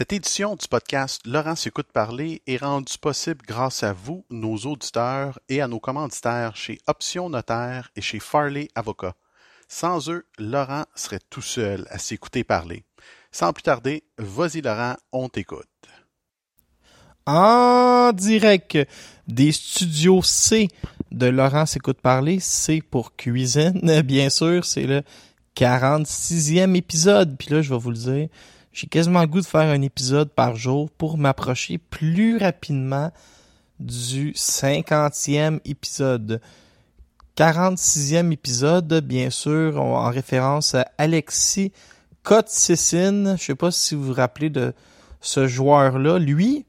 Cette édition du podcast Laurent s'écoute parler est rendue possible grâce à vous, nos auditeurs, et à nos commanditaires chez Option Notaire et chez Farley Avocat. Sans eux, Laurent serait tout seul à s'écouter parler. Sans plus tarder, vas-y Laurent, on t'écoute. en direct des studios C de Laurent s'écoute parler. C pour cuisine, bien sûr. C'est le 46e épisode. Puis là, je vais vous le dire, j'ai quasiment le goût de faire un épisode par jour pour m'approcher plus rapidement du 50e épisode. 46e épisode, bien sûr, en référence à Alexis Kotsissin. Je sais pas si vous vous rappelez de ce joueur-là. Lui,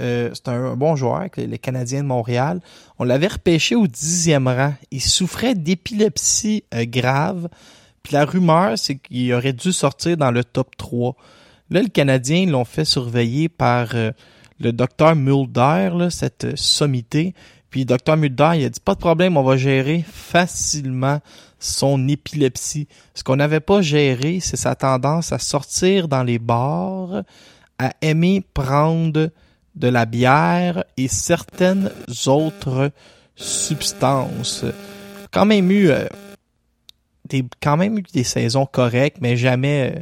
euh, c'est un, bon joueur, les Canadiens de Montréal. On l'avait repêché au dixième rang. Il souffrait d'épilepsie euh, grave. La rumeur, c'est qu'il aurait dû sortir dans le top 3. Là, le Canadien l'ont fait surveiller par euh, le docteur Mulder, cette euh, sommité. Puis le docteur Mulder, il a dit pas de problème, on va gérer facilement son épilepsie. Ce qu'on n'avait pas géré, c'est sa tendance à sortir dans les bars, à aimer prendre de la bière et certaines autres substances. Quand même eu euh, des quand même eu des saisons correctes, mais jamais euh,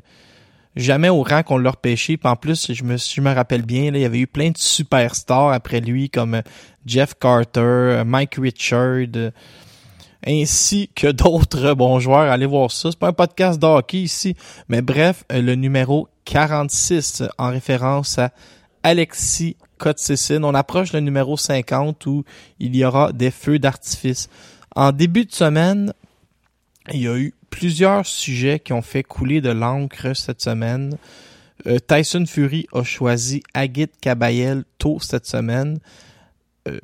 jamais au rang qu'on l'a repêché. Puis en plus, je me je me rappelle bien, là, il y avait eu plein de superstars après lui comme euh, Jeff Carter, euh, Mike Richard, ainsi que d'autres bons joueurs. Allez voir ça. C'est pas un podcast de hockey ici, mais bref, le numéro 46 euh, en référence à Alexis Kotsissin. On approche le numéro 50 où il y aura des feux d'artifice. En début de semaine, il y a eu plusieurs sujets qui ont fait couler de l'encre cette semaine. Euh, Tyson Fury a choisi Agit Kabayel tôt cette semaine. Euh,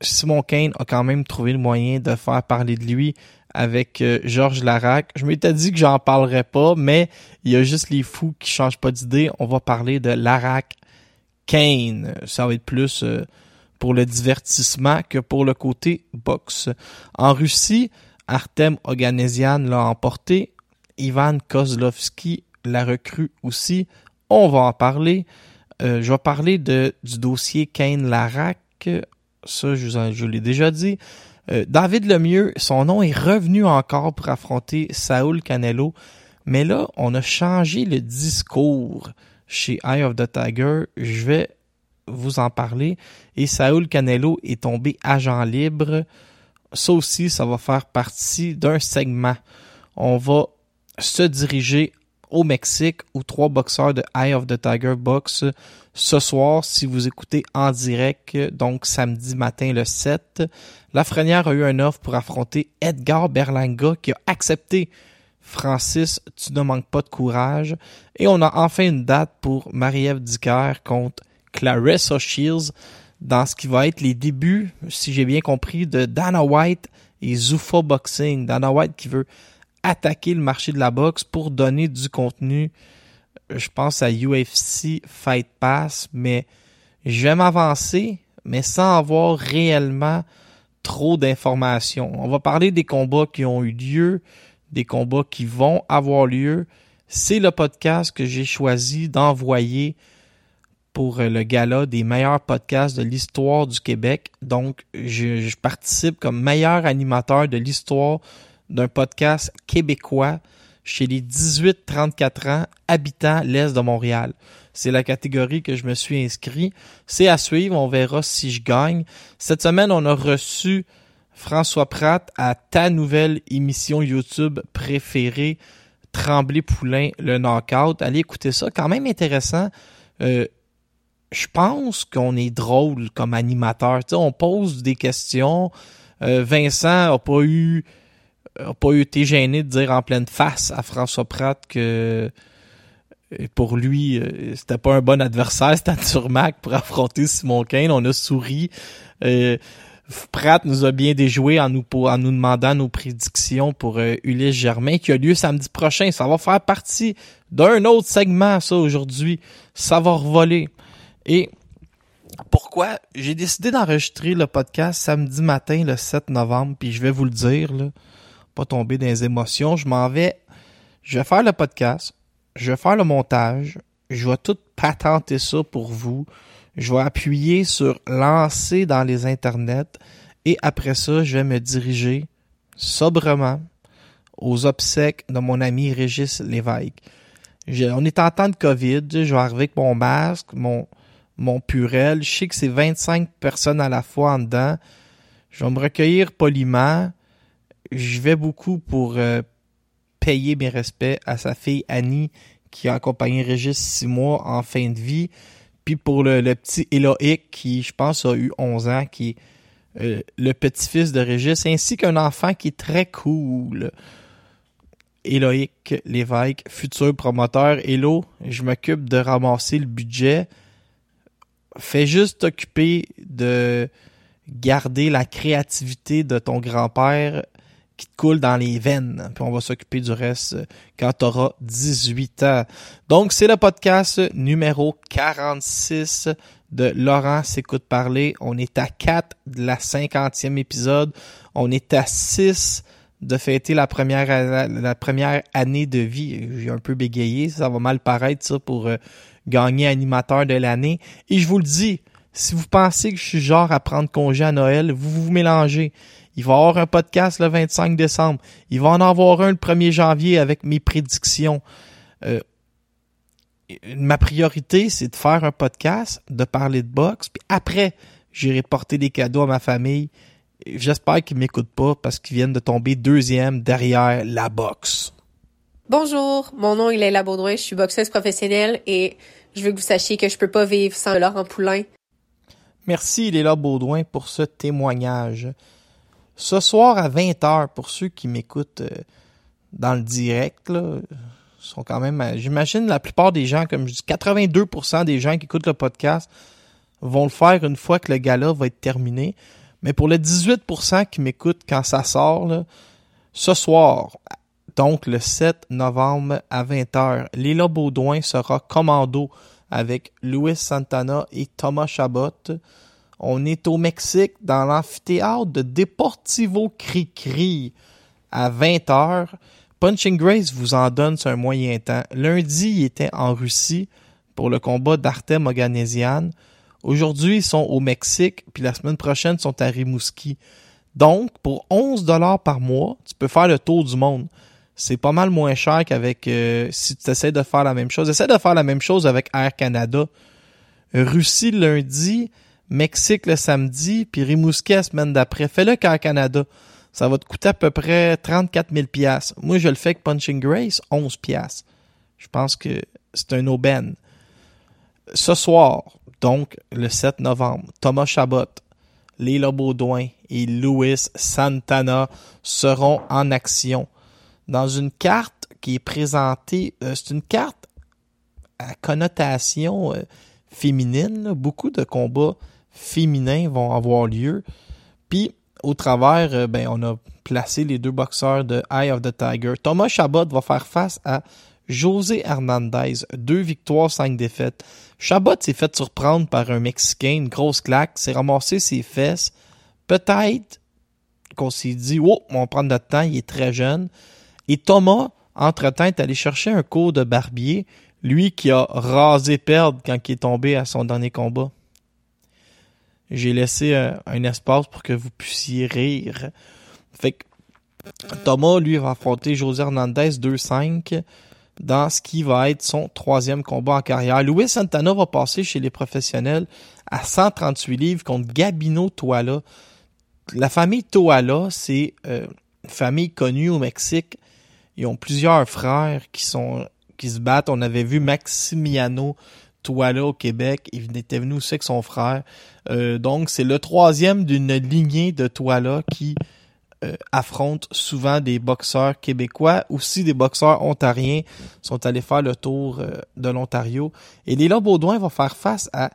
Simon Kane a quand même trouvé le moyen de faire parler de lui avec euh, Georges Larac. Je m'étais dit que j'en parlerais pas, mais il y a juste les fous qui changent pas d'idée. On va parler de Larac Kane. Ça va être plus pour le divertissement que pour le côté boxe. En Russie, Artem Oganesian l'a emporté. Ivan Kozlovski l'a recrue aussi. On va en parler. Euh, je vais parler du dossier Kane Larac. Ça, je l'ai déjà dit. Euh, David Lemieux, son nom est revenu encore pour affronter Saul Canelo. Mais là, on a changé le discours chez Eye of the Tiger. Je vais vous en parler. Et Saul Canelo est tombé agent libre. Ça aussi, ça va faire partie d'un segment. On va se diriger au Mexique où trois boxeurs de Eye of the Tiger box ce soir si vous écoutez en direct, donc samedi matin le 7. Lafrenière a eu un offre pour affronter Edgar Berlanga qui a accepté Francis, tu ne manques pas de courage. Et on a enfin une date pour Marie-Ève Dicker contre Clarissa Shields dans ce qui va être les débuts, si j'ai bien compris, de Dana White et Zuffa Boxing. Dana White qui veut attaquer le marché de la boxe pour donner du contenu, euh, je pense à UFC Fight Pass, mais je vais m'avancer, mais sans avoir réellement trop d'informations. On va parler des combats qui ont eu lieu, des combats qui vont avoir lieu. C'est le podcast que j'ai choisi d'envoyer pour euh, le gala des meilleurs podcasts de l'histoire du Québec. Donc, je, participe comme meilleur animateur de l'histoire d'un podcast québécois. chez les 18-34 ans habitants l'Est de Montréal. C'est la catégorie que je me suis inscrit. C'est à suivre, on verra si je gagne. Cette semaine, on a reçu François Pratt à ta nouvelle émission YouTube préférée, Tremblay Poulain, le knockout. Allez écouter ça, quand même intéressant. Euh, je pense qu'on est drôle comme animateur. On pose des questions. Euh, Vincent a pas eu a pas été gêné de dire en pleine face à François Pratt que euh, pour lui, euh, c'était pas un bon adversaire, c'était Turmac pour affronter Simon Kane. On a souri. Pratt nous a bien déjoué en nous, en demandant nos prédictions pour Ulysse Germain qui a lieu samedi prochain. Ça va faire partie d'un autre segment, ça, aujourd'hui. Ça va revoler. Et pourquoi? J'ai décidé d'enregistrer le podcast samedi matin, le 7 novembre, puis je vais vous le dire, là, pas tomber dans les émotions. Je m'en vais, je vais faire le podcast, je vais faire le montage, je vais tout patenter ça pour vous. Je vais appuyer sur lancer dans les internets et après ça, je vais me diriger sobrement aux obsèques de mon ami Régis Lévesque. On est en temps de COVID, je vais arriver avec mon masque, mon, mon purel. Je sais que c'est 25 personnes à la fois en dedans. Je vais me recueillir poliment. Je vais beaucoup pour euh, payer mes respects à sa fille Annie qui a accompagné Régis six mois en fin de vie. Puis pour le, petit Éloïc qui, je pense, a eu 11 ans, qui est euh, le petit-fils de Régis, ainsi qu'un enfant qui est très cool. Éloïc Lévesque, futur promoteur. Hello, je m'occupe de ramasser le budget. Fais juste t'occuper de garder la créativité de ton grand-père qui te coule dans les veines. Puis on va s'occuper du reste euh, quand tu auras 18 ans. Donc, c'est le podcast numéro 46 de Laurent s'écoute parler. On est à 4 de la 50e épisode. On est à 6 de fêter la première, la, la première année de vie. J'ai un peu bégayé, ça va mal paraître ça pour gagner animateur de l'année. Et je vous le dis, si vous pensez que je suis genre à prendre congé à Noël, vous vous mélangez. Il va y avoir un podcast le 25 décembre. Il va en avoir un le 1er janvier avec mes prédictions. Euh, ma priorité, c'est de faire un podcast, de parler de boxe, puis après, j'irai porter des cadeaux à ma famille. J'espère qu'ils m'écoutent pas parce qu'ils viennent de tomber deuxième derrière la boxe. Bonjour, mon nom est Leila Baudouin, je suis boxeuse professionnelle et je veux que vous sachiez que je peux pas vivre sans Laurent Poulain. Merci Léla Baudouin pour ce témoignage. Ce soir à 20h, pour ceux qui m'écoutent euh, dans le direct, là, sont quand même, j'imagine la plupart des gens, comme je dis, 82% des gens qui écoutent le podcast vont le faire une fois que le gala va être terminé. Mais pour le 18% qui m'écoutent quand ça sort, là, ce soir, donc le 7 novembre à 20h, Léla Baudouin sera commando avec Luis Santana et Thomas Chabot. On est au Mexique dans l'amphithéâtre de Deportivo Cri-Cri à 20h. Punching Grace vous en donne un moyen temps. Lundi, il était en Russie pour le combat d'Artem Oganesian. Aujourd'hui, ils sont au Mexique, puis la semaine prochaine, ils sont à Rimouski. Donc, pour 11 dollars par mois, tu peux faire le tour du monde. C'est pas mal moins cher qu'avec euh, si tu essaies de faire la même chose. Essaie de faire la même chose avec Air Canada. Russie lundi, Mexique le samedi, puis Rimouski la semaine d'après. Fais-le qu'Air Canada. Ça va te coûter à peu près 34 000 piastres. Moi, je le fais avec Punching Grace, 11 piastres. Je pense que c'est un aubaine. Ce soir, donc le 7 novembre, Thomas Chabot, Léla Baudouin et Louis Santana seront en action dans une carte qui est présentée. euh, c'est une carte à connotation euh, féminine. Beaucoup de combats féminins vont avoir lieu. Puis, au travers, euh, ben, on a placé les deux boxeurs de Eye of the Tiger. Thomas Chabot va faire face à José Hernandez. Deux victoires, cinq défaites. Chabot s'est fait surprendre par un Mexicain, une grosse claque, s'est ramassé ses fesses. Peut-être qu'on s'est dit, oh, on va prendre notre temps, il est très jeune. Et Thomas, entre-temps, est allé chercher un cours de barbier, lui qui a rasé perdre quand il est tombé à son dernier combat. J'ai laissé euh, un espace pour que vous puissiez rire. Fait que Thomas, lui, va affronter José Hernandez 2-5 dans ce qui va être son troisième combat en carrière. Luis Santana va passer chez les professionnels à 138 livres contre Gabino Toala. La famille Toala, c'est euh, une famille connue au Mexique. Ils ont plusieurs frères qui sont qui se battent. On avait vu Maximiano Toala au Québec. Il était venu aussi avec son frère. Euh, donc, c'est le troisième d'une lignée de Toala qui euh, affrontent souvent des boxeurs québécois, aussi des boxeurs ontariens sont allés faire le tour euh, de l'Ontario. Et Léla Baudouin va faire face à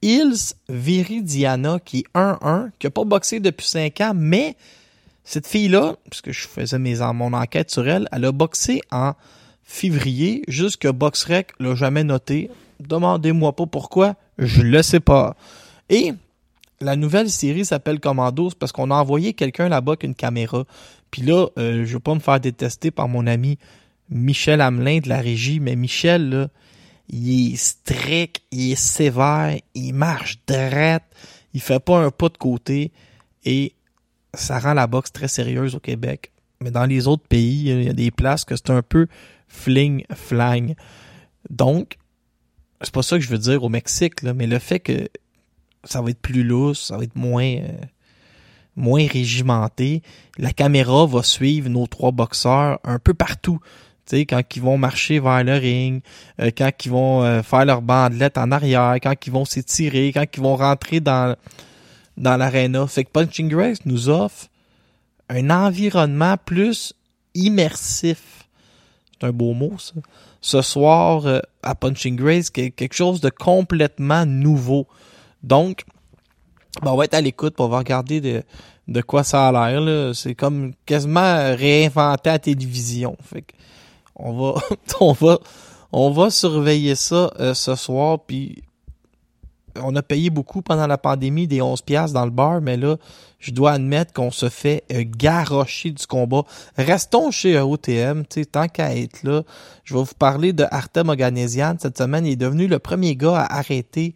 Hills Viridiana, qui est 1-1, qui a pas boxé depuis 5 ans, mais cette fille-là, puisque je faisais mes, mon enquête sur elle, elle a boxé en février, jusque BoxRec l'a jamais noté. Demandez-moi pas pourquoi, je le sais pas. Et la nouvelle série s'appelle Commandos parce qu'on a envoyé quelqu'un là-bas avec une caméra. Puis là, euh, je veux pas me faire détester par mon ami Michel Hamelin de la régie, mais Michel, là, il est strict, il est sévère, il marche droit, il fait pas un pas de côté et ça rend la boxe très sérieuse au Québec. Mais dans les autres pays, il y a des places que c'est un peu fling-flang. Donc, c'est pas ça que je veux dire au Mexique, mais le fait que ça va être plus lousse, ça va être moins euh, moins régimenté. La caméra va suivre nos trois boxeurs un peu partout. Tu sais, quand ils vont marcher vers le ring, euh, quand ils vont euh, faire leur bandelette en arrière, quand ils vont s'étirer, quand ils vont rentrer dans dans l'aréna. Fait que Punching Grace nous offre un environnement plus immersif. C'est un beau mot, ça. Ce soir, à Punching Grace, quelque chose de complètement nouveau. Donc, ben, on va être à l'écoute pour va regarder de, quoi ça a l'air. C'est comme quasiment réinventer la télévision. Fait que on va, on va, on va surveiller ça euh, ce soir. Puis on a payé beaucoup pendant la pandémie des 11 pièces dans le bar, mais là, je dois admettre qu'on se fait euh, garrocher du combat. Restons chez OTM, tant qu'à être là. Je vais vous parler de Artem Oganesian. Cette semaine, il est devenu le premier gars à arrêter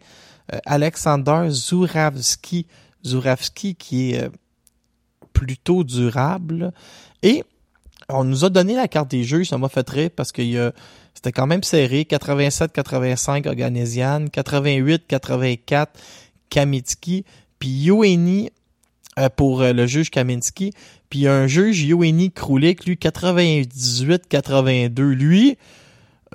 euh, Alexander Zuravski, Zuravski qui est euh, plutôt durable. Et on nous a donné la carte des jeux, ça m'a fait rire parce que c'était quand même serré. 87-85 Oganesian, 88-84 Kaminski, puis Yoeni euh, pour le juge Kaminski, puis un juge Yoeni Kroulik, lui 98-82. Lui,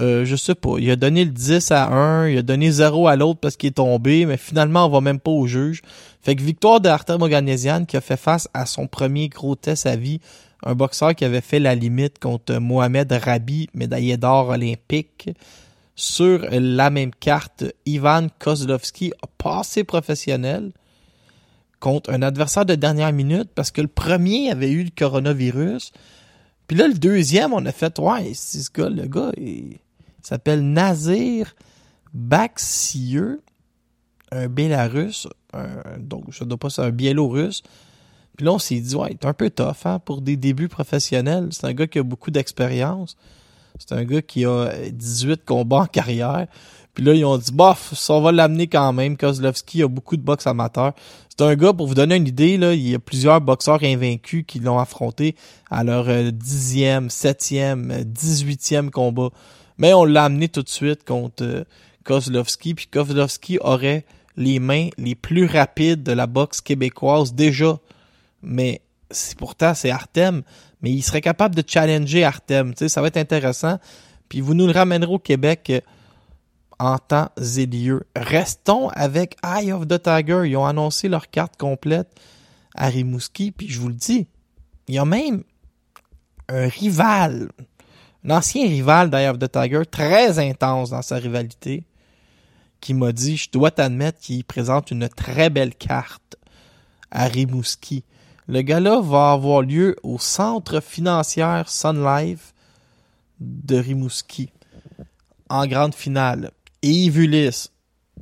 euh, je sais pas, il a donné le 10 à un, il a donné 0 à l'autre parce qu'il est tombé, mais finalement, on va même pas au juge. Fait que victoire de Artem Oganesian qui a fait face à son premier gros test à vie, un boxeur qui avait fait la limite contre Mohamed Rabi, médaillé d'or olympique. Sur la même carte, Ivan Kozlovski a passé professionnel contre un adversaire de dernière minute parce que le premier avait eu le coronavirus. Puis là, le deuxième, on a fait, ouais, c'est ce gars, le gars, il, s'appelle Nazir Baxieux, un Bélarus, donc je ne dois pas, c'est un Biélorusse. Puis là, on s'est dit, ouais, il est un peu tough hein, pour des débuts professionnels. C'est un gars qui a beaucoup d'expérience. C'est un gars qui a 18 combats en carrière. Puis là, ils ont dit, bof, ça on va l'amener quand même. Kozlovski a beaucoup de boxe amateur. C'est un gars, pour vous donner une idée, là, il y a plusieurs boxeurs invaincus qui l'ont affronté à leur euh, dixième, septième, dix-huitième combat. Mais on l'a amené tout de suite contre euh, Kozlovski, puis Kozlovski aurait les mains les plus rapides de la boxe québécoise déjà. Mais c'est pourtant c'est Artem, mais il serait capable de challenger Artem. Tu ça va être intéressant. Puis vous nous le ramènerez au Québec euh, en temps et lieu. Restons avec Eye of the Tiger. Ils ont annoncé leur carte complète à Rimouski. Puis je vous le dis, il y a même un rival un ancien rival d'Eye of the Tiger, très intense dans sa rivalité, qui m'a dit, je dois t'admettre qu'il présente une très belle carte à Rimouski. Le gala va avoir lieu au centre financier Sun Life de Rimouski. En grande finale, Yves Ulysse.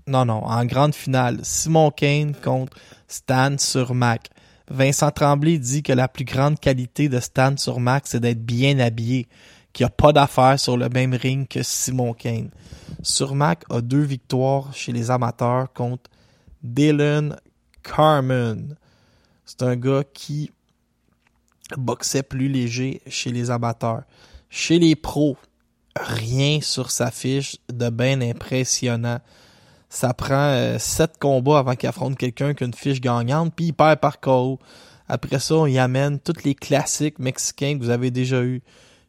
Non, non, en grande finale, Simon Kane contre Stan Surmac. Vincent Tremblay dit que la plus grande qualité de Stan Surmac, c'est d'être bien habillé qui a pas d'affaires sur le même ring que Simon Kane. Surmac a deux victoires chez les amateurs contre Dylan Carmen. C'est un gars qui boxait plus léger chez les amateurs. Chez les pros, rien sur sa fiche de bien impressionnant. Ça prend euh, sept combats avant qu'il affronte quelqu'un qui a une fiche gagnante, puis il perd par KO. Après ça, on y amène tous les classiques mexicains que vous avez déjà eus.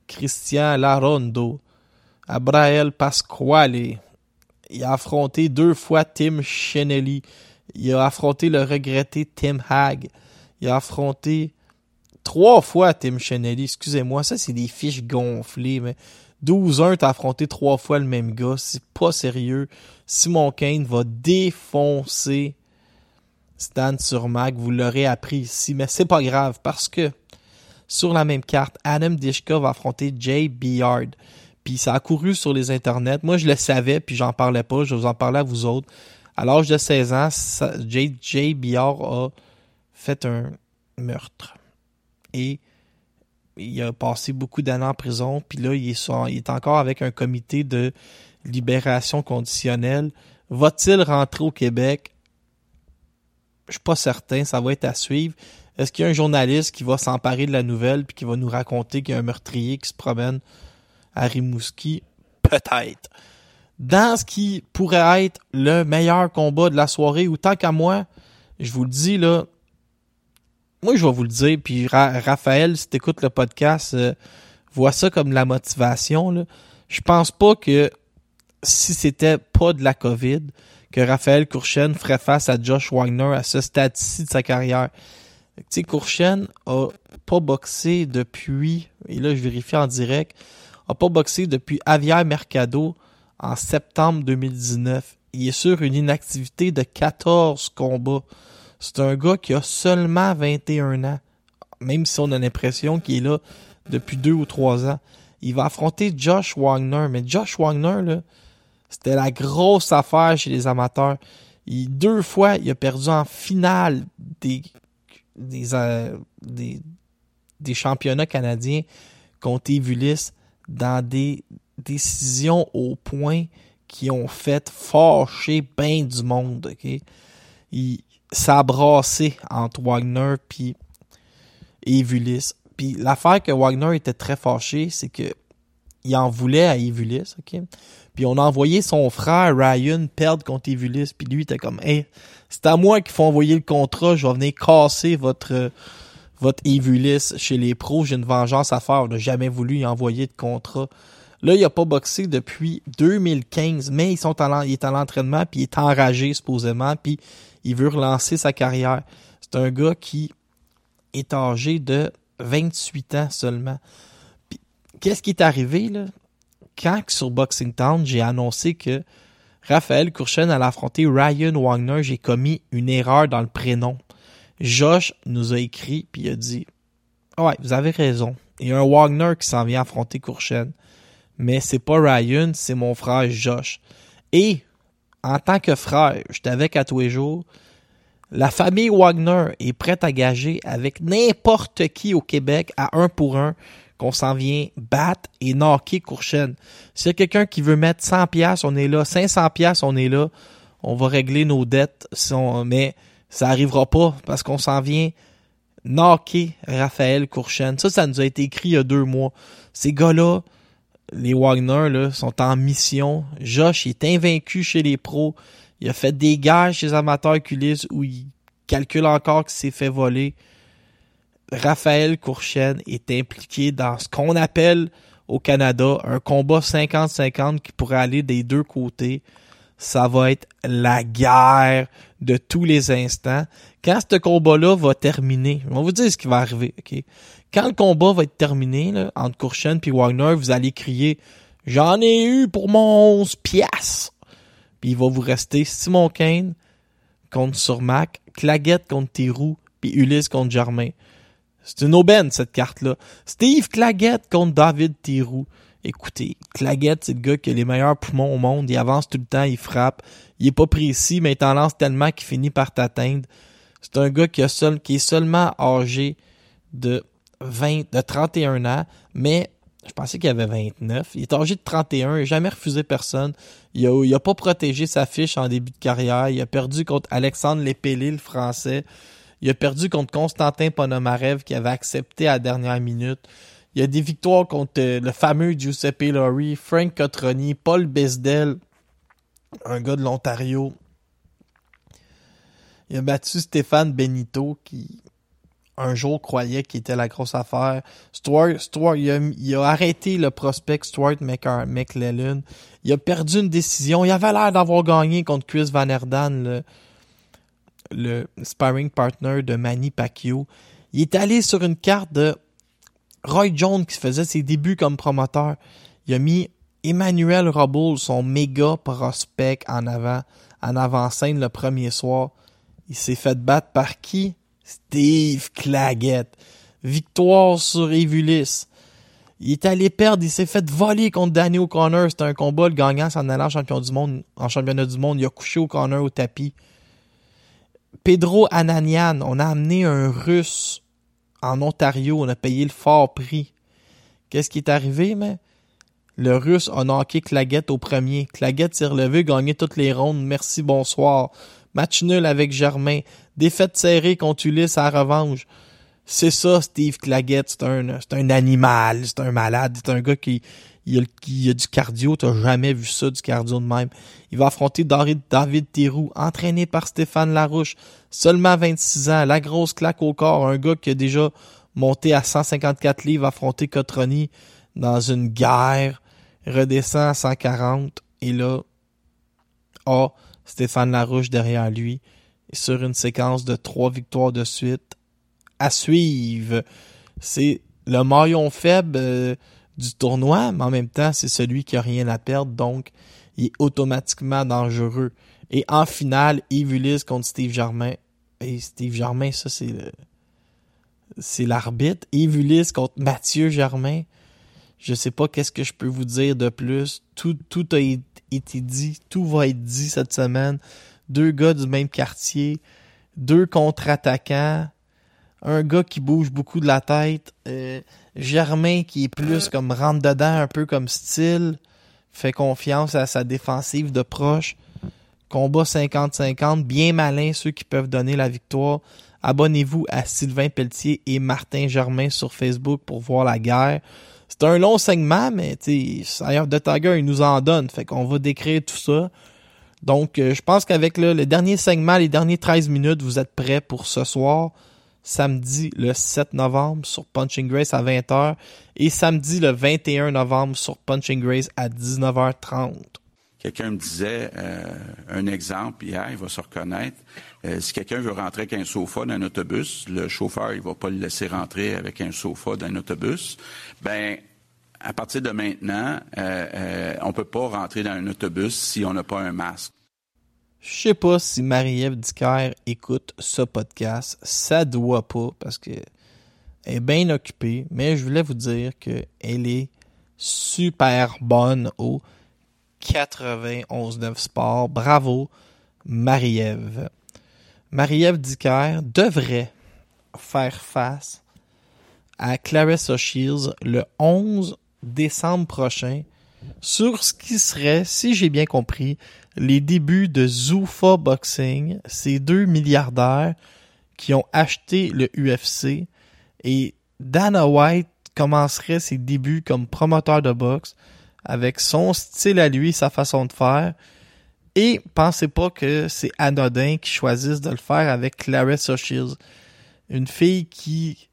Christian Larondo, Abrael Pasquale. Il a affronté deux fois Tim Chenelly. Il a affronté le regretté Tim Hag. Il a affronté trois fois Tim Chenelly. Excusez-moi, ça c'est des fiches gonflées, mais 12-1, t'as affronté trois fois le même gars. C'est pas sérieux. Simon Kane va défoncer Stan sur Mac. Vous l'aurez appris ici, mais c'est pas grave parce que sur la même carte, Adam Dishka va affronter Jay Beard. Puis ça a couru sur les internets. Moi, je le savais, puis j'en parlais pas. Je vous en parlais à vous autres. À l'âge de 16 ans, Jay, Jay a fait un meurtre. Et il a passé beaucoup d'années en prison, puis là, il est, encore avec un comité de libération conditionnelle. Va-t-il rentrer au Québec? Je suis pas certain, ça va être à suivre. Est-ce qu'il y a un journaliste qui va s'emparer de la nouvelle puis qui va nous raconter qu'il y a un meurtrier qui se promène à Rimouski? Peut-être. Dans ce qui pourrait être le meilleur combat de la soirée, ou tant qu'à moi, je vous le dis là, moi je vais vous le dire, puis Raphaël, si t'écoutes le podcast, euh, vois ça comme la motivation. Là. Je pense pas que si c'était pas de la COVID, que Raphaël Courchen ferait face à Josh Wagner à ce stade-ci de sa carrière. Tu sais, Courchen a pas boxé depuis, et là je vérifie en direct, a pas boxé depuis Javier Mercado en septembre 2019. Il est sur une inactivité de 14 combats. C'est un gars qui a seulement 21 ans, même si on a l'impression qu'il est là depuis deux ou trois ans. Il va affronter Josh Wagner, mais Josh Wagner, là, c'était la grosse affaire chez les amateurs. Il, deux fois, il a perdu en finale des, des, euh, des, des, championnats canadiens contre Evulis dans des décisions au point qui ont fait fâcher bien du monde. ok? Il, ça a brassé entre Wagner puis Evulis. Puis l'affaire que Wagner était très fâché, c'est que il en voulait à Evulis, ok? Puis on a envoyé son frère Ryan perdre contre Evulis, puis lui était comme Hey, c'est à moi qu'il faut envoyer le contrat, je vais venir casser votre votre Evulis chez les pros, j'ai une vengeance à faire. On n'a jamais voulu y envoyer de contrat. Là, il a pas boxé depuis 2015, mais ils sont il est en l'entraînement, puis il est enragé supposément, puis il veut relancer sa carrière. C'est un gars qui est âgé de 28 ans seulement. Qu'est-ce qui est arrivé là? Quand sur Boxing Town, j'ai annoncé que Raphaël Courchen allait affronter Ryan Wagner, j'ai commis une erreur dans le prénom. Josh nous a écrit puis a dit Ouais, vous avez raison. Il y a un Wagner qui s'en vient affronter Courchen. Mais c'est pas Ryan, c'est mon frère Josh. Et en tant que frère, j'étais avec à tous les jours. La famille Wagner est prête à gager avec n'importe qui au Québec à un pour un qu'on s'en vient battre et knocker Courchen. S'il y a quelqu'un qui veut mettre 100 pièces, on est là. 500 pièces, on est là. On va régler nos dettes, mais ça arrivera pas parce qu'on s'en vient knocker Raphaël Courchen. Ça, ça nous a été écrit il y a deux mois. Ces gars-là, les Wagner, là, sont en mission. Josh est invaincu chez les pros. Il a fait des guerres chez les amateurs culisses où il calcule encore qu'il s'est fait voler. Raphaël Courchen est impliqué dans ce qu'on appelle au Canada un combat 50-50 qui pourrait aller des deux côtés. Ça va être la guerre de tous les instants. Quand ce combat-là va terminer, on va vous dire ce qui va arriver. ok? Quand le combat va être terminé là, entre Courchen et Wagner, vous allez crier « J'en ai eu pour mon 11 piastres! » Puis il va vous rester Simon Kane contre Surmac, Claguette contre Théroux, puis Ulysse contre Germain. C'est une aubaine, cette carte-là. Steve Claguette contre David Tirou. Écoutez, Claguette, c'est le gars qui a les meilleurs poumons au monde. Il avance tout le temps, il frappe. Il est pas précis, mais il t'en lance tellement qu'il finit par t'atteindre. C'est un gars qui, a seul, qui est seulement âgé de 20, de 31 ans, mais je pensais qu'il avait 29. Il est âgé de 31, il n'a jamais refusé personne. Il a, il a pas protégé sa fiche en début de carrière. Il a perdu contre Alexandre Lépélé, le français. Il a perdu contre Constantin Ponomarev qui avait accepté à la dernière minute. Il a des victoires contre euh, le fameux Giuseppe Laurie, Frank Cotroni, Paul Besdel, un gars de l'Ontario. Il a battu Stéphane Benito qui un jour croyait qu'il était la grosse affaire. Stuart, Stuart il, a, arrêté le prospect Stuart McClellan. Il a perdu une décision. Il avait l'air d'avoir gagné contre Chris Van Erdan, le, le sparring partner de Manny Pacquiao. Il est allé sur une carte de Roy Jones qui faisait ses débuts comme promoteur. Il a mis Emmanuel Robles, son méga prospect en avant, en avant-scène le premier soir. Il s'est fait battre par qui? Steve Claggett. Victoire sur Evulis. Il est allé perdre, il s'est fait voler contre Danny O'Connor. C'était un combat, le gagnant s'en allant en champion du monde, en championnat du monde. Il a couché O'Connor au tapis. Pedro Ananian, on a amené un russe en Ontario, on a payé le fort prix. Qu'est-ce qui est arrivé, mais? Le russe a knocké Claggett au premier. Claggett s'est relevé, gagné toutes les rondes. Merci, bonsoir. Match nul avec Germain. Défaite serrée contre Ulysse à revanche. C'est ça, Steve Claggett. C'est un, animal. C'est un malade. C'est un gars qui, a, du cardio. T'as jamais vu ça, du cardio de même. Il va affronter David, David Thérou, entraîné par Stéphane Larouche. Seulement 26 ans. La grosse claque au corps. Un gars qui a déjà monté à 154 livres, affronté Cotroni dans une guerre. Redescend à 140. Et là, a Stéphane Larouche derrière lui. Sur une séquence de trois victoires de suite à suivre. C'est le maillon faible euh, du tournoi, mais en même temps, c'est celui qui a rien à perdre, donc il est automatiquement dangereux. Et en finale, Yves Ulysse contre Steve Germain. Et Steve Germain, ça, c'est le. C'est l'arbitre. Yves Ulysse contre Mathieu Germain. Je sais pas qu'est-ce que je peux vous dire de plus. Tout, tout a été dit. Tout va être dit cette semaine. Deux gars du même quartier. Deux contre-attaquants. Un gars qui bouge beaucoup de la tête. Euh, Germain qui est plus comme rentre dedans, un peu comme style. Fait confiance à sa défensive de proche. Combat 50-50. Bien malin ceux qui peuvent donner la victoire. Abonnez-vous à Sylvain Pelletier et Martin Germain sur Facebook pour voir la guerre. C'est un long segment, mais tu Eye de Tiger, il nous en donne. Fait qu'on va décrire tout ça. Donc, euh, je pense qu'avec le, le dernier segment, les derniers 13 minutes, vous êtes prêts pour ce soir. Samedi le 7 novembre sur Punching Grace à 20h et samedi le 21 novembre sur Punching Grace à 19h30. Quelqu'un me disait euh, un exemple hier, il va se reconnaître. Euh, si quelqu'un veut rentrer avec un sofa dans un autobus, le chauffeur il va pas le laisser rentrer avec un sofa dans un autobus. Ben à partir de maintenant, euh, euh, on peut pas rentrer dans un autobus si on n'a pas un masque. Je sais pas si Marie-Ève Dicker écoute ce podcast. Ça doit pas parce que elle est bien occupée, mais je voulais vous dire que elle est super bonne au 91.9 Sport. Bravo, Marie-Ève. Marie-Ève Dicker devrait faire face à Clarissa Shields le 11 décembre prochain sur ce qui serait, si j'ai bien compris, les débuts de Zuffa Boxing, ces deux milliardaires qui ont acheté le UFC et Dana White commencerait ses débuts comme promoteur de boxe avec son style à lui, sa façon de faire. Et pensez pas que c'est anodin qu'ils choisissent de le faire avec Clarissa Shields, une fille qui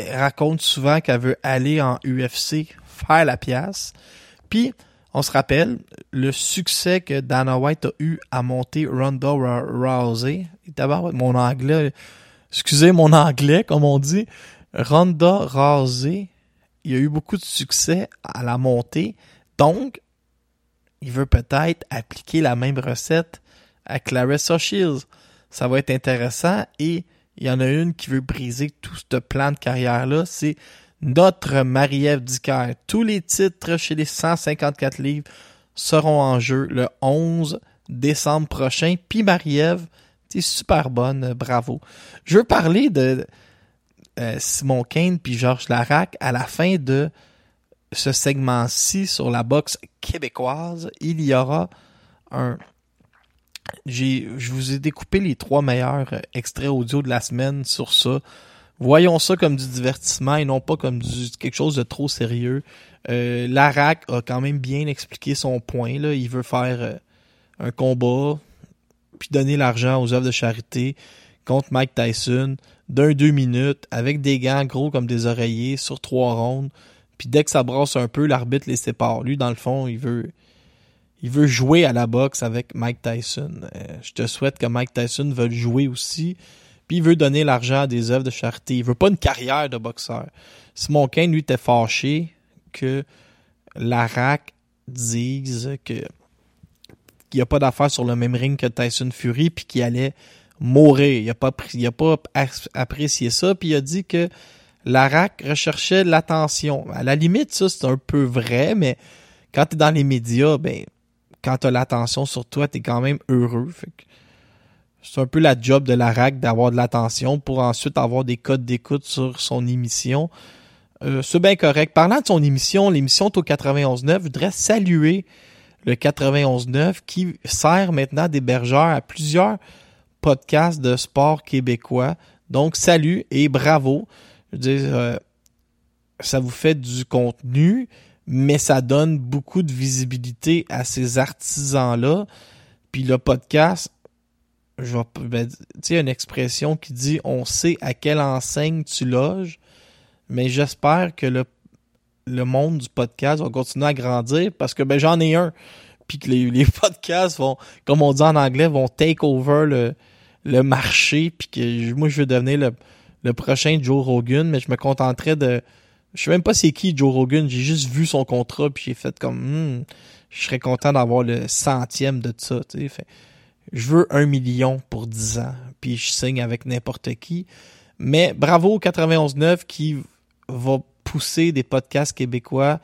raconte souvent qu'elle veut aller en UFC faire la pièce. Puis, on se rappelle le succès que Dana White a eu à monter Ronda Rou- Rousey. D'abord, mon anglais, excusez mon anglais, comme on dit. Ronda Rousey, il a eu beaucoup de succès à la montée. Donc, il veut peut-être appliquer la même recette à Clarissa Shields. Ça va être intéressant et il y en a une qui veut briser tout ce plan de carrière-là, c'est notre Marie-Ève Dicker. Tous les titres chez les 154 livres seront en jeu le 11 décembre prochain. Puis Marie-Ève, t'es super bonne, bravo. Je veux parler de euh, Simon Kane puis Georges Larac à la fin de ce segment-ci sur la boxe québécoise. Il y aura un je vous ai découpé les trois meilleurs euh, extraits audio de la semaine sur ça. Voyons ça comme du divertissement et non pas comme quelque chose de trop sérieux. Euh, Larac a quand même bien expliqué son point. Là. Il veut faire euh, un combat puis donner l'argent aux œuvres de charité contre Mike Tyson d'un deux minutes avec des gants gros comme des oreillers sur trois rondes. Puis dès que ça brasse un peu, l'arbitre les sépare. Lui, dans le fond, il veut il veut jouer à la boxe avec Mike Tyson. Euh, je te souhaite que Mike Tyson veuille jouer aussi. Puis il veut donner l'argent à des œuvres de charité. Il veut pas une carrière de boxeur. Simon Kane, lui, était fâché que Larac dise que qu'il n'y a pas d'affaire sur le même ring que Tyson Fury puis qu'il allait mourir. Il a pas il a pas apprécié ça puis il a dit que Larac recherchait l'attention. À la limite ça c'est un peu vrai mais quand tu es dans les médias ben quand tu as l'attention sur toi, tu es quand même heureux. C'est un peu la job de Larac d'avoir de l'attention pour ensuite avoir des codes d'écoute sur son émission. Euh, c'est bien correct. Parlant de son émission, l'émission est au 91.9, je voudrais saluer le 91.9 qui sert maintenant d'hébergeur à plusieurs podcasts de sport québécois. Donc, salut et bravo. Je veux dire, euh, ça vous fait du contenu, mais ça donne beaucoup de visibilité à ces artisans-là. Puis le podcast, je ben, tu sais, une expression qui dit on sait à quelle enseigne tu loges, mais j'espère que le, le monde du podcast va continuer à grandir parce que ben j'en ai un. Puis que les, les podcasts vont, comme on dit en anglais, vont take over le, le marché. Puis que moi, je veux devenir le, le prochain Joe Rogan, mais je me contenterai de je sais même pas c'est qui Joe Rogan, j'ai juste vu son contrat puis j'ai fait comme hmm, je serais content d'avoir le centième de ça, tu sais. Fait, je veux un million pour 10 ans, puis je signe avec n'importe qui. Mais bravo au 91.9 qui va pousser des podcasts québécois.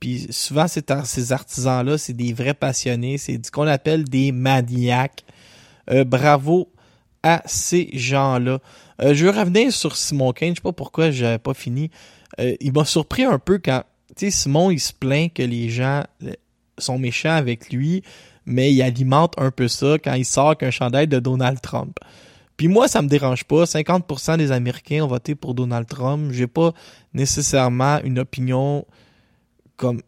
Puis souvent, ces artisans-là, c'est des vrais passionnés, c'est ce qu'on appelle des maniaques. Euh, bravo à ces gens-là. Euh, je veux revenir sur Simon Kane, je sais pas pourquoi j'avais pas fini. Euh, il m'a surpris un peu quand, tu sais, Simon, il se plaint que les gens sont méchants avec lui, mais il alimente un peu ça quand il sort qu'un chandail de Donald Trump. Puis moi, ça me dérange pas. 50% des Américains ont voté pour Donald Trump. J'ai pas nécessairement une opinion comme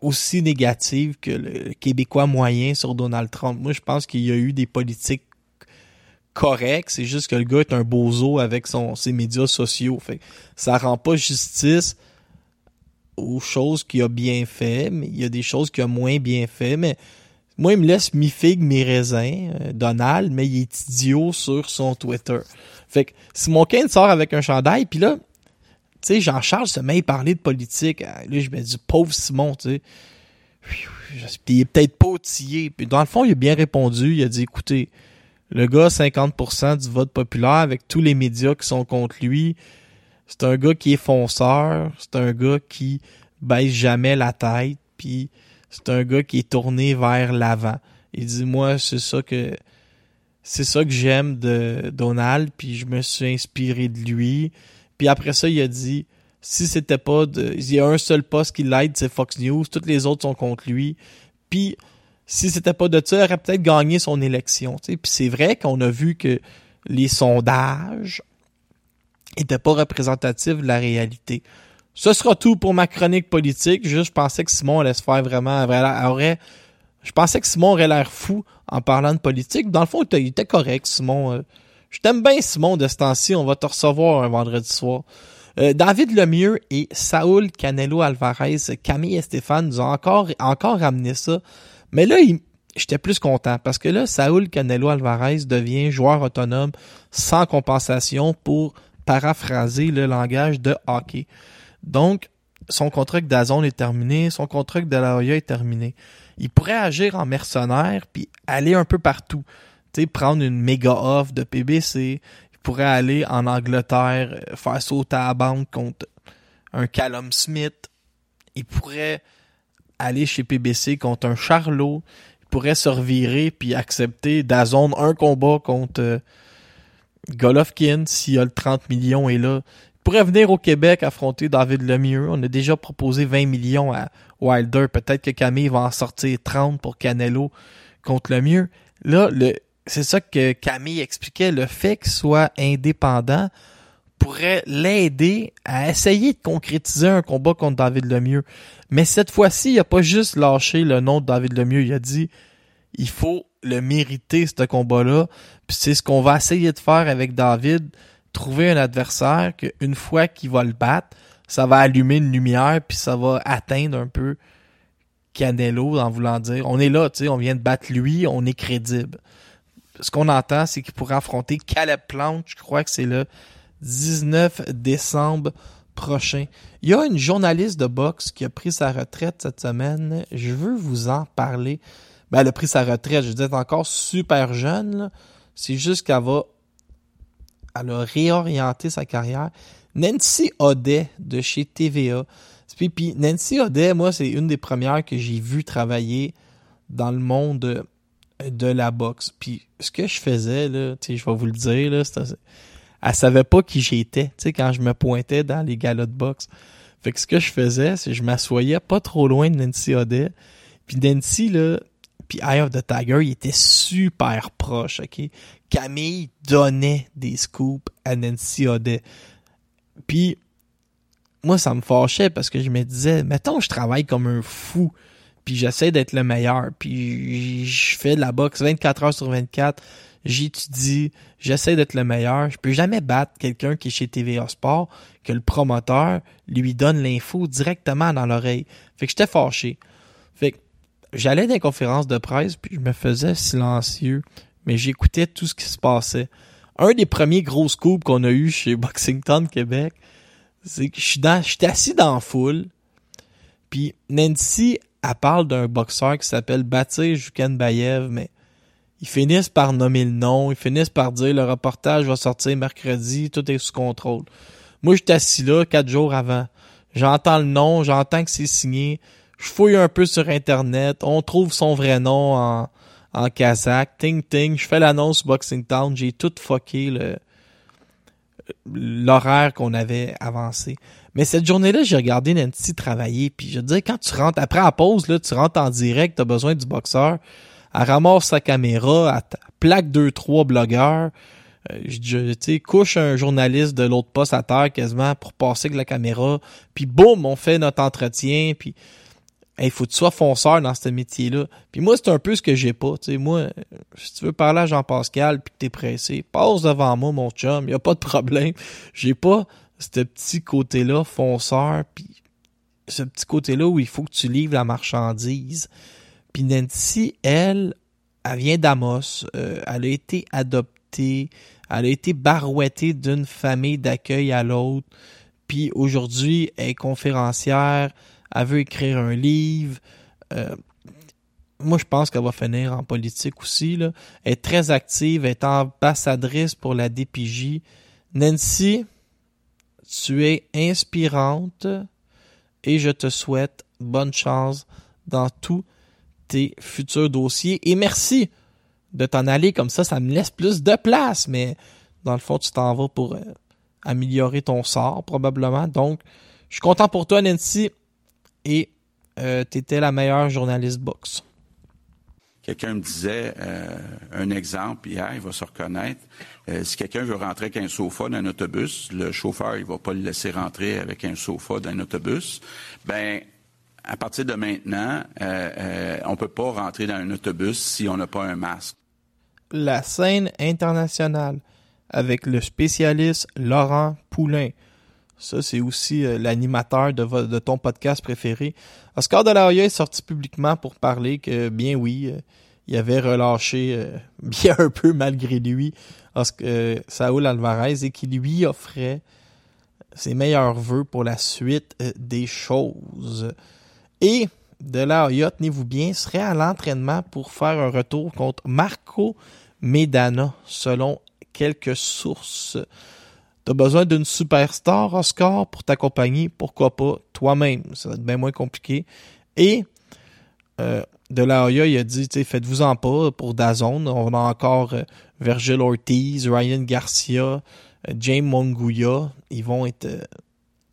aussi négative que le Québécois moyen sur Donald Trump. Moi, je pense qu'il y a eu des politiques correct, c'est juste que le gars est un bozo avec ses médias sociaux. Fait ça rend pas justice aux choses qu'il a bien fait, mais il y a des choses qu'il a moins bien fait, mais moi, il me laisse mi-figue, mi-raisin, euh, Donald, mais il est idiot sur son Twitter. Fait que si mon Kane sort avec un chandail, puis là, tu sais, Jean-Charles se met à parler de politique. Là, je me dis, pauvre Simon, tu sais. Il est peut-être pas outillé. Puis dans le fond, il a bien répondu. Il a dit, écoutez, le gars, 50% du vote populaire avec tous les médias qui sont contre lui. C'est un gars qui est fonceur. C'est un gars qui baisse jamais la tête. Puis c'est un gars qui est tourné vers l'avant. Il dit, moi, c'est ça que, c'est ça que j'aime de Donald. Puis je me suis inspiré de lui. Puis après ça, il a dit, si c'était pas de, il y a un seul poste qui l'aide, c'est Fox News. Toutes les autres sont contre lui. Puis si c'était pas de ça, il aurait peut-être gagné son élection. Puis c'est vrai qu'on a vu que les sondages étaient pas représentatifs de la réalité. Ce sera tout pour ma chronique politique. Juste, je pensais que Simon allait se faire vraiment... Aurait, je pensais que Simon aurait l'air fou en parlant de politique. Dans le fond, il était correct, Simon. Euh. Je t'aime bien, Simon, de ce temps-ci. On va te recevoir un vendredi soir. Euh, David Lemieux et Saul Canelo Alvarez, Camille et Stéphane nous ont encore, encore ramené ça. Mais là, j'étais plus content parce que là, Saúl Canelo Alvarez devient joueur autonome sans compensation pour paraphraser le langage de hockey. Donc, son contrat avec Dazon est terminé, son contrat avec Delahoya est terminé. Il pourrait agir en mercenaire puis aller un peu partout. Sais, prendre une méga off de PBC. Il pourrait aller en Angleterre, euh, faire sauter à la banque contre un Callum Smith. Il pourrait aller chez PBC contre un Charlot. Il pourrait se revirer puis accepter Dazone un combat contre euh, Golovkin s'il a le 30 millions et là. Pourrait venir au Québec affronter David Lemieux. On a déjà proposé 20 millions à Wilder. Peut-être que Camille va en sortir 30 pour Canelo contre Lemieux. Là, c'est ça que Camille expliquait, le fait qu'il soit indépendant pourrait l'aider à essayer de concrétiser un combat contre David Lemieux. Mais cette fois-ci, il a pas juste lâché le nom de David Lemieux, il a dit il faut le mériter ce combat-là. Puis c'est ce qu'on va essayer de faire avec David, trouver un adversaire qu'une fois qu'il va le battre, ça va allumer une lumière puis ça va atteindre un peu Canelo en voulant dire on est là, tu sais, on vient de battre lui, on est crédible. Ce qu'on entend, c'est qu'il pourrait affronter Caleb Plant, je crois que c'est le 19 décembre prochain. Il y a une journaliste de boxe qui a pris sa retraite cette semaine. Je veux vous en parler. Ben, elle a pris sa retraite. Je veux dire, encore super jeune. C'est juste qu'elle va... Elle a réorienté sa carrière. Nancy Audet de chez TVA. Puis, puis Nancy Audet, moi, c'est une des premières que j'ai vu travailler dans le monde de, la boxe. Puis ce que je faisais, là, je vais vous le dire, là, elle savait pas qui j'étais, quand je me pointais dans les galas de boxe. Fait que ce que je faisais, c'est que je m'assoyais pas trop loin de Nancy Audet. Puis Nancy, là, puis Eye of the Tiger, il était super proche, OK? Camille donnait des scoops à Nancy Audet. Puis moi, ça me fâchait parce que je me disais, mettons, je travaille comme un fou, puis j'essaie d'être le meilleur, puis je fais de la boxe 24 heures sur 24, j'étudie, j'essaie d'être le meilleur. Je peux jamais battre quelqu'un qui est chez TVA Sport, que le promoteur lui donne l'info directement dans l'oreille. Fait que j'étais fâché. Fait que j'allais dans les conférences de presse, puis je me faisais silencieux, mais j'écoutais tout ce qui se passait. Un des premiers gros scoops qu'on a eu chez Boxington Québec, c'est que je suis dans, assis dans la foule, puis Nancy, elle parle d'un boxeur qui s'appelle Batir Jukenbayev, mais ils finissent par nommer le nom, ils finissent par dire le reportage va sortir mercredi, tout est sous contrôle. Moi, j'étais assis là quatre jours avant. J'entends le nom, j'entends que c'est signé. Je fouille un peu sur Internet, on trouve son vrai nom en, en kazakh, ting ting, je fais l'annonce Boxing Town, j'ai tout fucké le l'horaire qu'on avait avancé. Mais cette journée-là, j'ai regardé Nancy travailler, puis je dire, quand tu rentres, après la pause, là, tu rentres en direct, t'as besoin du boxeur, elle ramasse sa caméra, elle plaque deux, trois blogueurs, euh, je- couche un journaliste de l'autre poste à terre quasiment pour passer avec la caméra, puis boum, on fait notre entretien, puis il faut que tu sois fonceur dans ce métier-là. Puis moi, c'est un peu ce que j'ai pas. Sais, moi, si tu veux parler à Jean-Pascal puis que t'es pressé, passe devant moi, mon chum, y a pas de problème. J'ai pas ce petit côté-là fonceur, puis ce petit côté-là où il faut que tu livres la marchandise. Puis Nancy, elle, elle vient d'Amos. Euh, elle a été adoptée. Elle a été barouettée d'une famille d'accueil à l'autre. Puis aujourd'hui, elle est conférencière. Elle veut écrire un livre. Euh, moi, je pense qu'elle va finir en politique aussi. Elle est très active. Elle est ambassadrice pour la DPJ. Nancy, tu es inspirante et je te souhaite bonne chance dans tous tes futurs dossiers. Et merci de t'en aller comme ça. Ça me laisse plus de place. Mais dans le fond, tu t'en vas pour euh, améliorer ton sort probablement. Donc, je suis content pour toi, Nancy. Et euh, tu étais la meilleure journaliste boxe. Quelqu'un me disait euh, un exemple hier, il va se reconnaître. Euh, si quelqu'un veut rentrer avec un sofa dans un autobus, le chauffeur il va pas le laisser rentrer avec un sofa dans un autobus. Ben à partir de maintenant, on peut pas rentrer dans un autobus si on n'a pas un masque. La scène internationale avec le spécialiste Laurent Poulain. Ça, c'est aussi euh, l'animateur de, ton podcast préféré. Oscar de la Hoya est sorti publiquement pour parler que, bien oui, euh, il avait relâché, euh, bien un peu malgré lui, Osc- Saúl Alvarez et qui lui offrait ses meilleurs vœux pour la suite des choses. Et de la Hoya, tenez-vous bien, serait à l'entraînement pour faire un retour contre Marco Medana, selon quelques sources. T'as besoin d'une superstar, Oscar, pour t'accompagner. Pourquoi pas toi-même? Ça va être bien moins compliqué. Et euh, De La Hoya, il a dit, tu sais, faites-vous-en pas pour Dazone. On a encore euh, Virgil Ortiz, Ryan Garcia, euh, James Monguia. Ils vont être,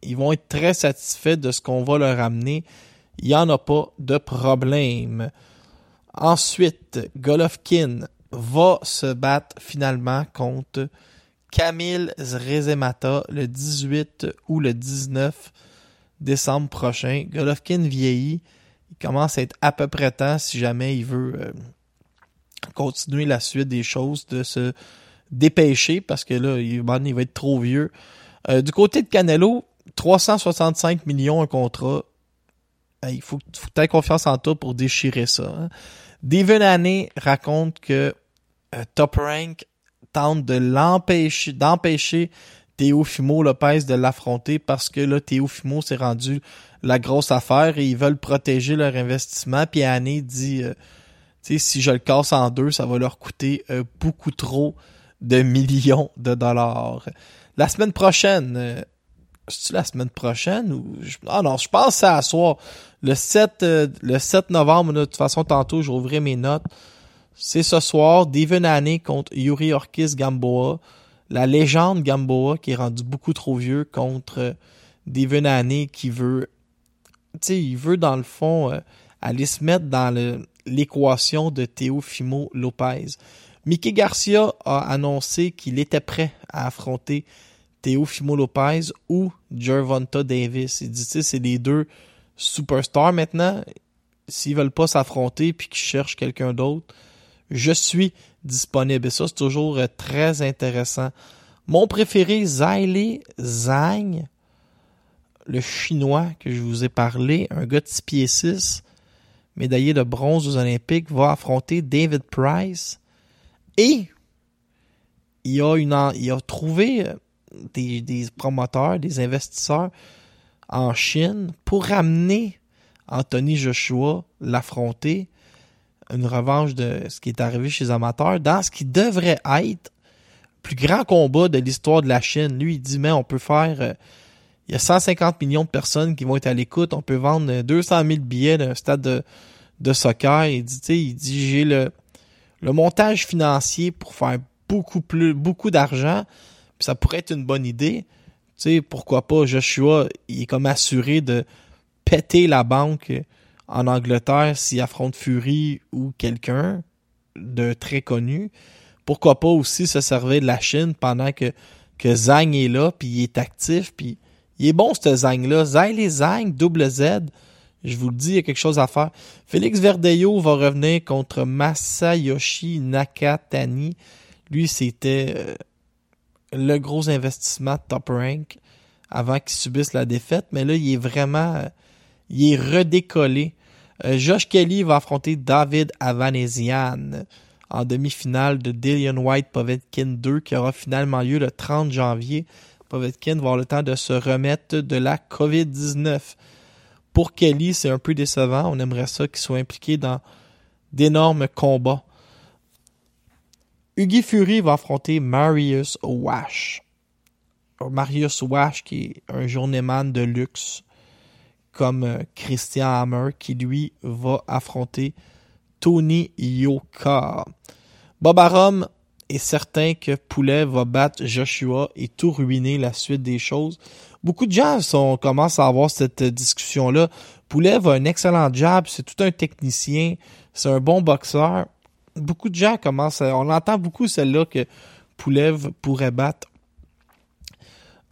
ils vont être très satisfaits de ce qu'on va leur amener. Il n'y en a pas de problème. Ensuite, Golovkin va se battre finalement contre Camille Rezemata le 18 ou le 19 décembre prochain. Golovkin vieillit. Il commence à être à peu près temps si jamais il veut euh, continuer la suite des choses de se dépêcher parce que là, il, va être trop vieux. Euh, du côté de Canelo, 365 millions un contrat. Il faut, faut que confiance en toi pour déchirer ça. Hein. Devin raconte que euh, Top Rank tente de l'empêcher, d'empêcher Teofimo Lopez de l'affronter parce que là, Teofimo s'est rendu la grosse affaire et ils veulent protéger leur investissement. Puis Haney dit, euh, si je le casse en deux, ça va leur coûter euh, beaucoup trop de millions de dollars. La semaine prochaine, euh, c'est la semaine prochaine ou ah non, je pense que c'est à soir. Le 7 euh, le 7 novembre, de toute façon tantôt je rouvrirai mes notes. C'est ce soir Devin contre Yuri Orkis Gamboa, la légende Gamboa qui est rendu beaucoup trop vieux contre euh, Devin qui veut tu sais, il veut dans le fond euh, aller se mettre dans l'équation de Teofimo Lopez. Mickey Garcia a annoncé qu'il était prêt à affronter Teofimo Lopez ou Gervonta Davis. Il dit, tu sais, c'est les deux superstars maintenant. S'ils veulent pas s'affronter puis qu'ils cherchent quelqu'un d'autre, je suis disponible. Et ça, c'est toujours euh, très intéressant. Mon préféré, Zhaile Zhang, le chinois que je vous ai parlé, un gars de 6 pieds 6, médaillé de bronze aux Olympiques, va affronter David Price. Et il a, une, il a trouvé euh, des, des promoteurs, des investisseurs en Chine pour ramener Anthony Joshua l'affronter une revanche de ce qui est arrivé chez les amateurs dans ce qui devrait être le plus grand combat de l'histoire de la Chine. Lui, il dit, mais on peut faire, euh, il y a 150 millions de personnes qui vont être à l'écoute, on peut vendre 200 000 billets d'un stade de, de soccer. Il dit, tu il dit, j'ai le, le montage financier pour faire beaucoup plus, beaucoup d'argent, ça pourrait être une bonne idée. Tu sais, pourquoi pas, Joshua, il est comme assuré de péter la banque en Angleterre s'il affronte Fury ou quelqu'un de très connu. Pourquoi pas aussi se servir de la Chine pendant que, que Zhang est là, puis il est actif, puis il est bon ce Zhang-là. Zhang les Zhang, double Z, je vous le dis, il y a quelque chose à faire. Félix Verdeyo va revenir contre Masayoshi Nakatani. Lui, c'était euh, le gros investissement de Top Rank avant qu'il subisse la défaite, mais là, il est vraiment, euh, il est redécollé. Euh, Josh Kelly va affronter David Avanesian en demi-finale de Dillian White Povetkin 2 qui aura finalement lieu le 30 janvier. Povetkin va avoir le temps de se remettre de la COVID-19. Pour Kelly, c'est un peu décevant. On aimerait ça qu'il soit impliqué dans d'énormes combats. Huggy Fury va affronter Marius Wash. Marius Wash, qui est un journeyman de luxe, comme euh, Christian Hammer, qui lui va affronter Tony Yoka. Bob Arum est certain que Poulet va battre Joshua et tout ruiner la suite des choses. Beaucoup de gens sont, commencent à avoir cette discussion-là. Poulet a un excellent job, c'est tout un technicien, c'est un bon boxeur beaucoup de gens commencent à, on entend beaucoup celle-là que Poulev pourrait battre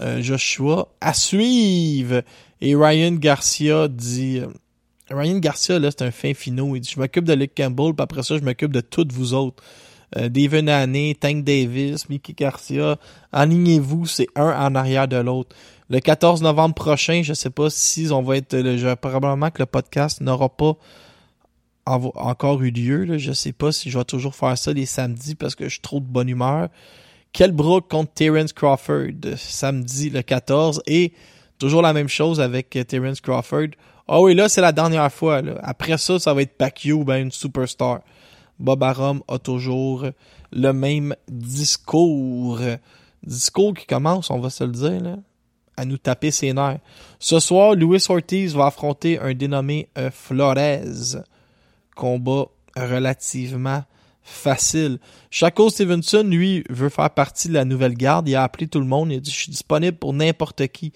euh, Joshua à suivre et Ryan Garcia dit euh, Ryan Garcia là c'est un fin finot il dit je m'occupe de Luke Campbell puis après ça je m'occupe de toutes vous autres euh, David Haney, Tank Davis, Mickey Garcia alignez-vous c'est un en arrière de l'autre le 14 novembre prochain je sais pas si on va être le, probablement que le podcast n'aura pas encore eu lieu. Là. Je sais pas si je vais toujours faire ça les samedis parce que je suis trop de bonne humeur. Quel Brook contre Terence Crawford samedi le 14 et toujours la même chose avec euh, Terence Crawford. Ah oui, là, c'est la dernière fois. Après ça, ça va être Pacquiao, ben une superstar. Bob Arum a toujours le même discours. Discours qui commence, on va se le dire, là, à nous taper ses nerfs. Ce soir, Luis Ortiz va affronter un dénommé euh, Flores combat relativement facile. Chaco Stevenson, lui, veut faire partie de la nouvelle garde. Il a appelé tout le monde. Il a dit, je suis disponible pour n'importe qui.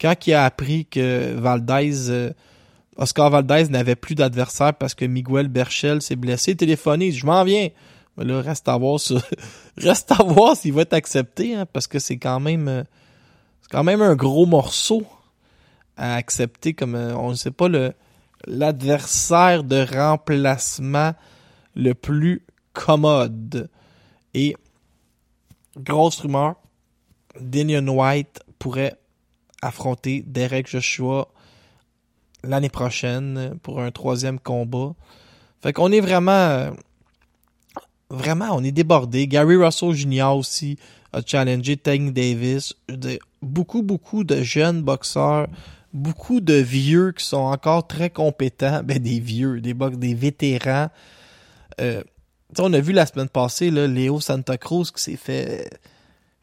Quand il a appris que Valdez, euh, Oscar Valdez n'avait plus d'adversaire parce que Miguel Berchel s'est blessé, téléphoné, je m'en viens. Mais là, reste à voir sur- reste à voir s'il va être accepté, hein, parce que c'est quand même euh, c'est quand même un gros morceau à accepter comme euh, on ne sait pas le l'adversaire de remplacement le plus commode. Et grosse rumeur, Dinion White pourrait affronter Derek Joshua l'année prochaine pour un troisième combat. Fait qu'on est vraiment vraiment on est débordé. Gary Russell Jr. aussi a challengé Tank Davis. Beaucoup beaucoup de jeunes boxeurs, beaucoup de vieux qui sont encore très compétents, ben des vieux, des des vétérans. Euh, on a vu la semaine passée là, Léo Santa Cruz qui s'est fait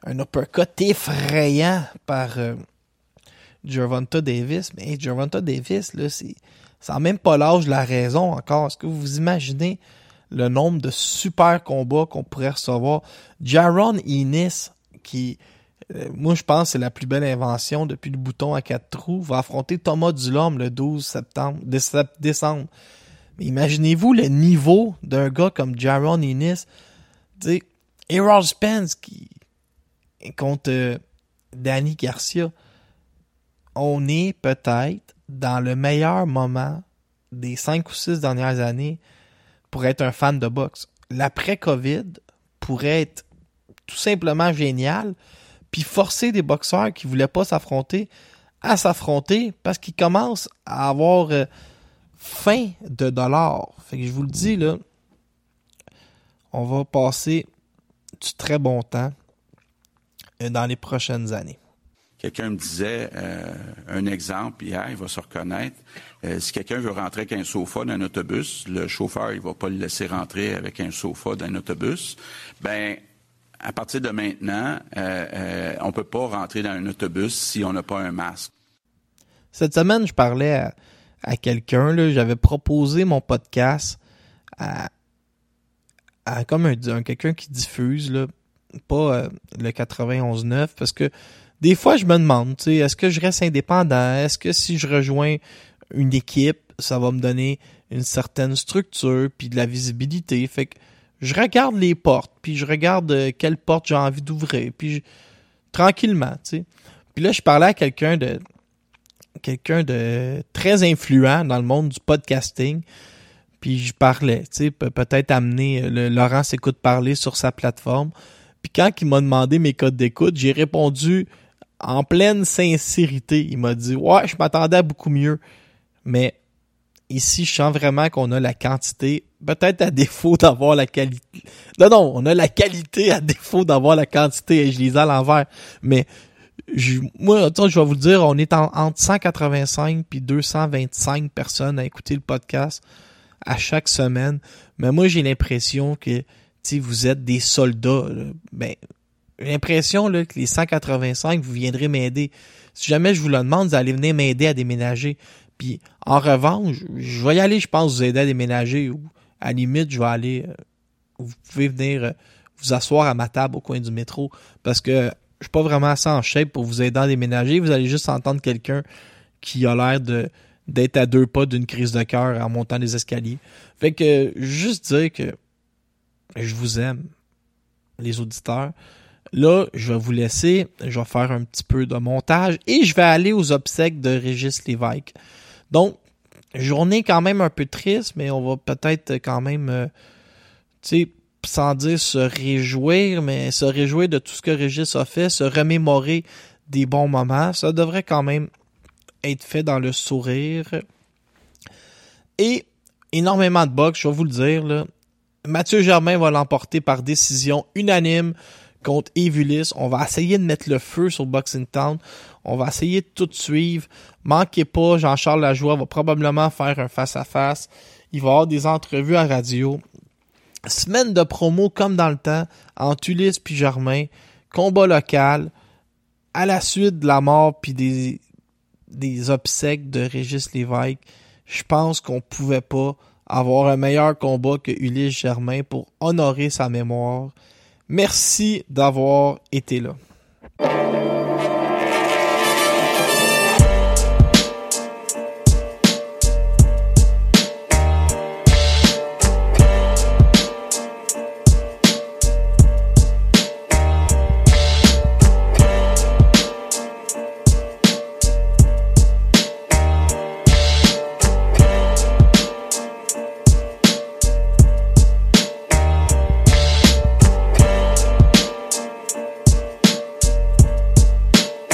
un uppercut effrayant par euh, Gervonta Davis. Mais Gervonta Davis, là, c'est, ça n'a même pas l'âge de la raison encore. Est-ce que vous imaginez le nombre de super combats qu'on pourrait recevoir? Jaron Ennis, qui, euh, moi, je pense c'est la plus belle invention depuis le bouton à quatre trous, va affronter Thomas Dulhomme le 12 septembre, déce- décembre. Mais imaginez-vous le niveau d'un gars comme Jaron sais, Errol Spence qui contre euh, Danny Garcia. On est peut-être dans le meilleur moment des cinq ou six dernières années pour être un fan de boxe. L'après-Covid pourrait être tout simplement génial, puis forcer des boxeurs qui voulaient pas s'affronter à s'affronter parce qu'ils commencent à avoir euh, faim de dollars. Fait que je vous le dis là, on va passer du très bon temps euh, dans les prochaines années. Quelqu'un me disait euh, un exemple hier, il va se reconnaître. Euh, si quelqu'un veut rentrer avec un sofa dans un autobus, le chauffeur il va pas le laisser rentrer avec un sofa dans un autobus. Ben à partir de maintenant, euh, euh, on peut pas rentrer dans un autobus si on n'a pas un masque. Cette semaine, je parlais à, quelqu'un, j'avais proposé mon podcast à, comme un, un quelqu'un qui diffuse, pas le 91.9, parce que des fois, je me demande, tu sais, est-ce que je reste indépendant? Est-ce que si je rejoins une équipe, ça va me donner une certaine structure puis de la visibilité? Fait que je regarde les portes, puis je regarde euh, quelle porte j'ai envie d'ouvrir, puis tranquillement, tu sais. Puis là, je parlais à quelqu'un de quelqu'un de très influent dans le monde du podcasting. Puis je parlais, tu sais, pe- peut-être amener euh, le Laurent s'écoute parler sur sa plateforme. Puis quand il m'a demandé mes codes d'écoute, j'ai répondu en pleine sincérité. Il m'a dit "Ouais, je m'attendais à beaucoup mieux." Mais ici, je sens vraiment qu'on a la quantité, peut-être à défaut d'avoir la qualité. Non non, on a la qualité à défaut d'avoir la quantité et je lisais à l'envers. Mais je- moi, je vais vous dire, on est en- entre 185 puis 225 personnes à écouter le podcast à chaque semaine. Mais moi, j'ai l'impression que, sais, vous êtes des soldats. Ben, l'impression que les 185, vous viendrez m'aider. Si jamais je vous le demande, vous allez venir m'aider à déménager. Puis, en revanche, je vais y aller, je pense, vous aider à déménager. À la limite, je vais aller... euh, vous pouvez venir euh, vous asseoir à ma table au coin du métro. Parce que je suis pas vraiment assez en shape pour vous aider à déménager. Vous allez juste entendre quelqu'un qui a l'air d'être à deux pas d'une crise de cœur en montant les escaliers. Fait que juste dire que je vous aime, les auditeurs. Là, je vais vous laisser. Je vais faire un petit peu de montage et je vais aller aux obsèques de Régis Lévesque. Donc, journée quand même un peu triste, mais on va peut-être quand même, euh, tu sais, sans dire se réjouir, mais se réjouir de tout ce que Régis a fait, se remémorer des bons moments. Ça devrait quand même être fait dans le sourire. Et énormément de box, je vais vous le dire. Mathieu Germain va l'emporter par décision unanime contre Evulis. On va essayer de mettre le feu sur Boxing Town. On va essayer de tout suivre. Manquez pas, Jean-Charles Lajoie va probablement faire un face-à-face. Il va y avoir des entrevues à radio. Semaine de promo comme dans le temps, entre Ulysse puis Germain. Combat local. À la suite de la mort puis des, des obsèques de Régis Lévesque, je pense qu'on pouvait pas avoir un meilleur combat que Ulysse Germain pour honorer sa mémoire. Merci d'avoir été là.